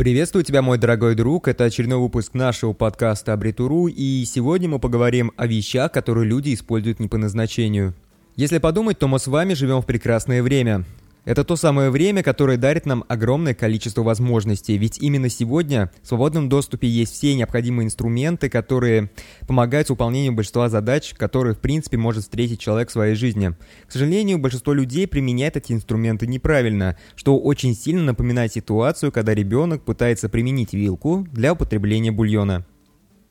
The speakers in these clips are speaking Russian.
Приветствую тебя, мой дорогой друг. Это очередной выпуск нашего подкаста Абритуру, и сегодня мы поговорим о вещах, которые люди используют не по назначению. Если подумать, то мы с вами живем в прекрасное время. Это то самое время, которое дарит нам огромное количество возможностей, ведь именно сегодня в свободном доступе есть все необходимые инструменты, которые помогают выполнению большинства задач, которые, в принципе, может встретить человек в своей жизни. К сожалению, большинство людей применяет эти инструменты неправильно, что очень сильно напоминает ситуацию, когда ребенок пытается применить вилку для употребления бульона.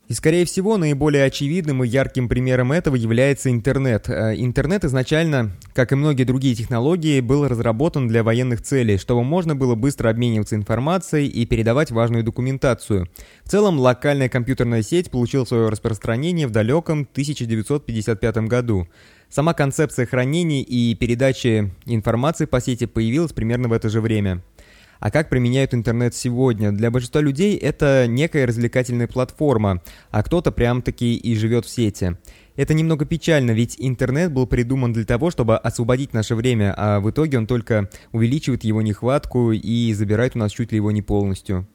И, скорее всего, наиболее очевидным и ярким примером этого является интернет. Э, интернет изначально, как и многие другие технологии, был разработан для военных целей, чтобы можно было быстро обмениваться информацией и передавать важную документацию. В целом, локальная компьютерная сеть получила свое распространение в далеком 1955 году. Сама концепция хранения и передачи информации по сети появилась примерно в это же время. А как применяют интернет сегодня? Для большинства людей это некая развлекательная платформа, а кто-то прям-таки и живет в сети. Это немного печально, ведь интернет был придуман для того, чтобы освободить наше время, а в итоге он только увеличивает его нехватку и забирает у нас чуть ли его не полностью.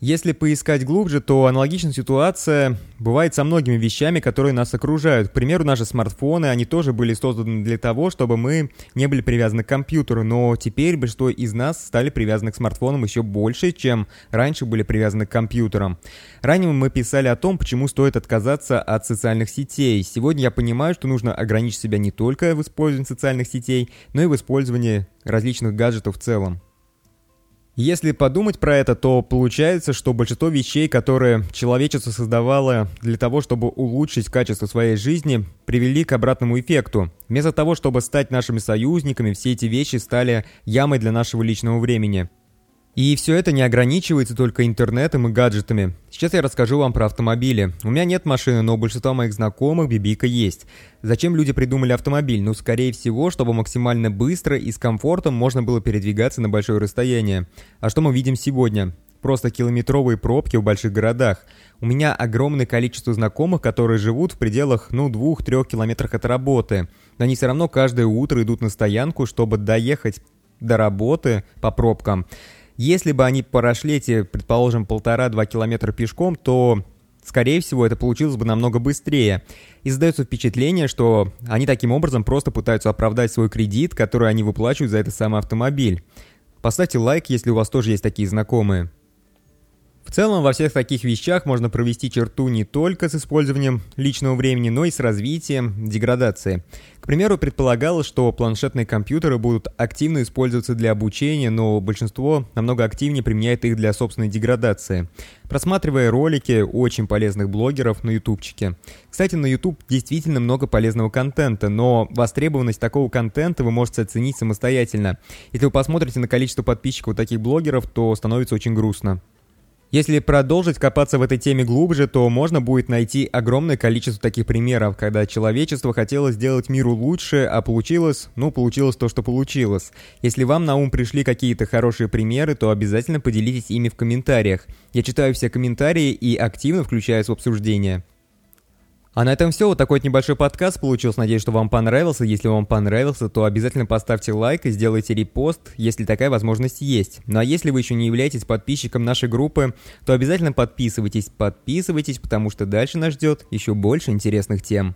Если поискать глубже, то аналогичная ситуация бывает со многими вещами, которые нас окружают. К примеру, наши смартфоны, они тоже были созданы для того, чтобы мы не были привязаны к компьютеру, но теперь большинство из нас стали привязаны к смартфонам еще больше, чем раньше были привязаны к компьютерам. Ранее мы писали о том, почему стоит отказаться от социальных сетей. Сегодня я понимаю, что нужно ограничить себя не только в использовании социальных сетей, но и в использовании различных гаджетов в целом. Если подумать про это, то получается, что большинство вещей, которые человечество создавало для того, чтобы улучшить качество своей жизни, привели к обратному эффекту. Вместо того, чтобы стать нашими союзниками, все эти вещи стали ямой для нашего личного времени. И все это не ограничивается только интернетом и гаджетами. Сейчас я расскажу вам про автомобили. У меня нет машины, но у большинства моих знакомых Бибика есть. Зачем люди придумали автомобиль? Ну, скорее всего, чтобы максимально быстро и с комфортом можно было передвигаться на большое расстояние. А что мы видим сегодня? Просто километровые пробки в больших городах. У меня огромное количество знакомых, которые живут в пределах, ну, двух-трех километрах от работы. Но они все равно каждое утро идут на стоянку, чтобы доехать до работы по пробкам. Если бы они прошли эти, предположим, полтора-два километра пешком, то, скорее всего, это получилось бы намного быстрее. И создается впечатление, что они таким образом просто пытаются оправдать свой кредит, который они выплачивают за этот самый автомобиль. Поставьте лайк, если у вас тоже есть такие знакомые. В целом, во всех таких вещах можно провести черту не только с использованием личного времени, но и с развитием деградации. К примеру, предполагалось, что планшетные компьютеры будут активно использоваться для обучения, но большинство намного активнее применяет их для собственной деградации. Просматривая ролики очень полезных блогеров на ютубчике. Кстати, на YouTube действительно много полезного контента, но востребованность такого контента вы можете оценить самостоятельно. Если вы посмотрите на количество подписчиков таких блогеров, то становится очень грустно. Если продолжить копаться в этой теме глубже, то можно будет найти огромное количество таких примеров, когда человечество хотело сделать миру лучше, а получилось, ну, получилось то, что получилось. Если вам на ум пришли какие-то хорошие примеры, то обязательно поделитесь ими в комментариях. Я читаю все комментарии и активно включаюсь в обсуждение. А на этом все. Вот такой вот небольшой подкаст получился. Надеюсь, что вам понравился. Если вам понравился, то обязательно поставьте лайк и сделайте репост, если такая возможность есть. Ну а если вы еще не являетесь подписчиком нашей группы, то обязательно подписывайтесь. Подписывайтесь, потому что дальше нас ждет еще больше интересных тем.